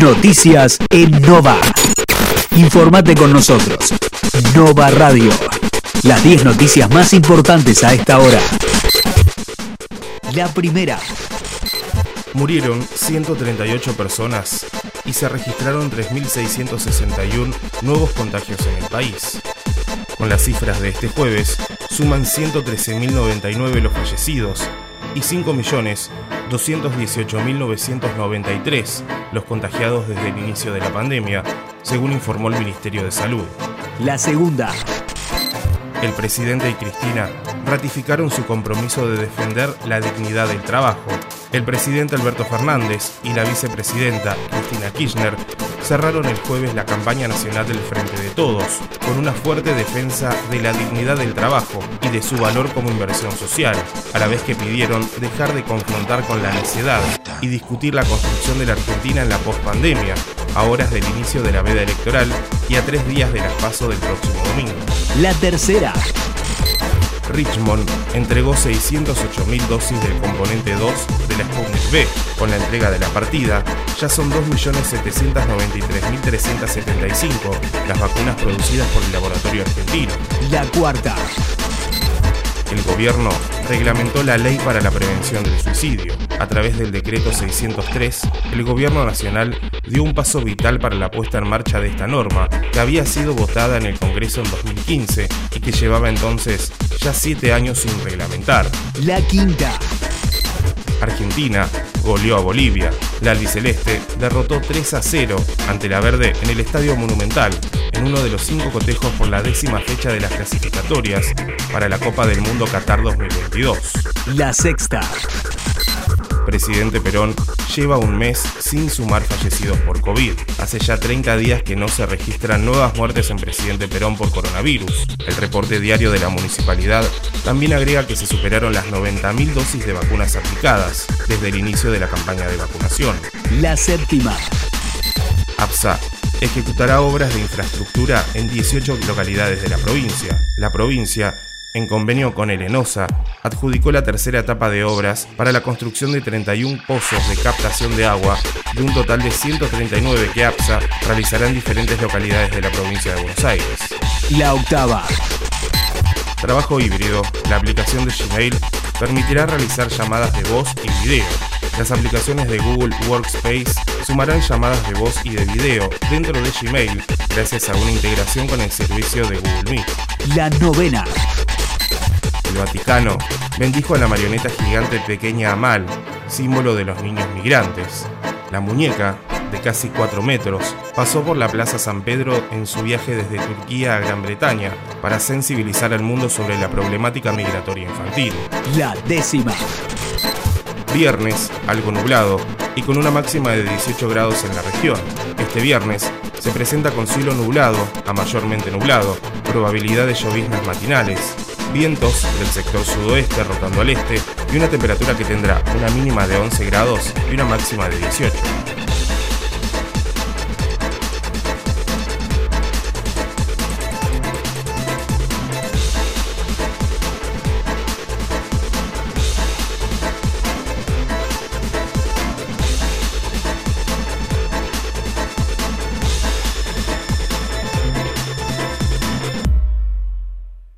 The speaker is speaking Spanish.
Noticias en Nova. Informate con nosotros. Nova Radio. Las 10 noticias más importantes a esta hora. La primera. Murieron 138 personas y se registraron 3.661 nuevos contagios en el país. Con las cifras de este jueves, suman 113.099 los fallecidos y 5.218.993 los contagiados desde el inicio de la pandemia, según informó el Ministerio de Salud. La segunda. El presidente y Cristina ratificaron su compromiso de defender la dignidad del trabajo. El presidente Alberto Fernández y la vicepresidenta Cristina Kirchner cerraron el jueves la campaña nacional del Frente de Todos, con una fuerte defensa de la dignidad del trabajo y de su valor como inversión social, a la vez que pidieron dejar de confrontar con la necedad y discutir la construcción de la Argentina en la pospandemia, a horas del inicio de la veda electoral y a tres días del paso del próximo domingo. La tercera. Richmond entregó 608.000 dosis del componente 2 de la Sputnik V. Con la entrega de la partida, ya son 2.073.375 las vacunas producidas por el laboratorio argentino. La cuarta. El gobierno reglamentó la ley para la prevención del suicidio. A través del decreto 603, el gobierno nacional dio un paso vital para la puesta en marcha de esta norma, que había sido votada en el Congreso en 2015 y que llevaba entonces ya siete años sin reglamentar. La quinta. Argentina goleó a Bolivia. La albiceleste derrotó 3 a 0 ante la verde en el Estadio Monumental, en uno de los cinco cotejos por la décima fecha de las clasificatorias para la Copa del Mundo Qatar 2022. La sexta. Presidente Perón lleva un mes sin sumar fallecidos por COVID. Hace ya 30 días que no se registran nuevas muertes en Presidente Perón por coronavirus. El reporte diario de la municipalidad también agrega que se superaron las 90.000 dosis de vacunas aplicadas desde el inicio de la campaña de vacunación. La séptima. APSA ejecutará obras de infraestructura en 18 localidades de la provincia. La provincia en convenio con el ENOSA, adjudicó la tercera etapa de obras para la construcción de 31 pozos de captación de agua de un total de 139 que APSA realizará en diferentes localidades de la provincia de Buenos Aires. La octava. Trabajo híbrido. La aplicación de Gmail permitirá realizar llamadas de voz y video. Las aplicaciones de Google Workspace sumarán llamadas de voz y de video dentro de Gmail gracias a una integración con el servicio de Google Meet. La novena. Vaticano bendijo a la marioneta gigante pequeña Amal, símbolo de los niños migrantes. La muñeca, de casi 4 metros, pasó por la Plaza San Pedro en su viaje desde Turquía a Gran Bretaña para sensibilizar al mundo sobre la problemática migratoria infantil. La décima. Viernes, algo nublado, y con una máxima de 18 grados en la región. Este viernes se presenta con cielo nublado a mayormente nublado, probabilidad de lloviznas matinales, vientos del sector sudoeste rotando al este y una temperatura que tendrá una mínima de 11 grados y una máxima de 18.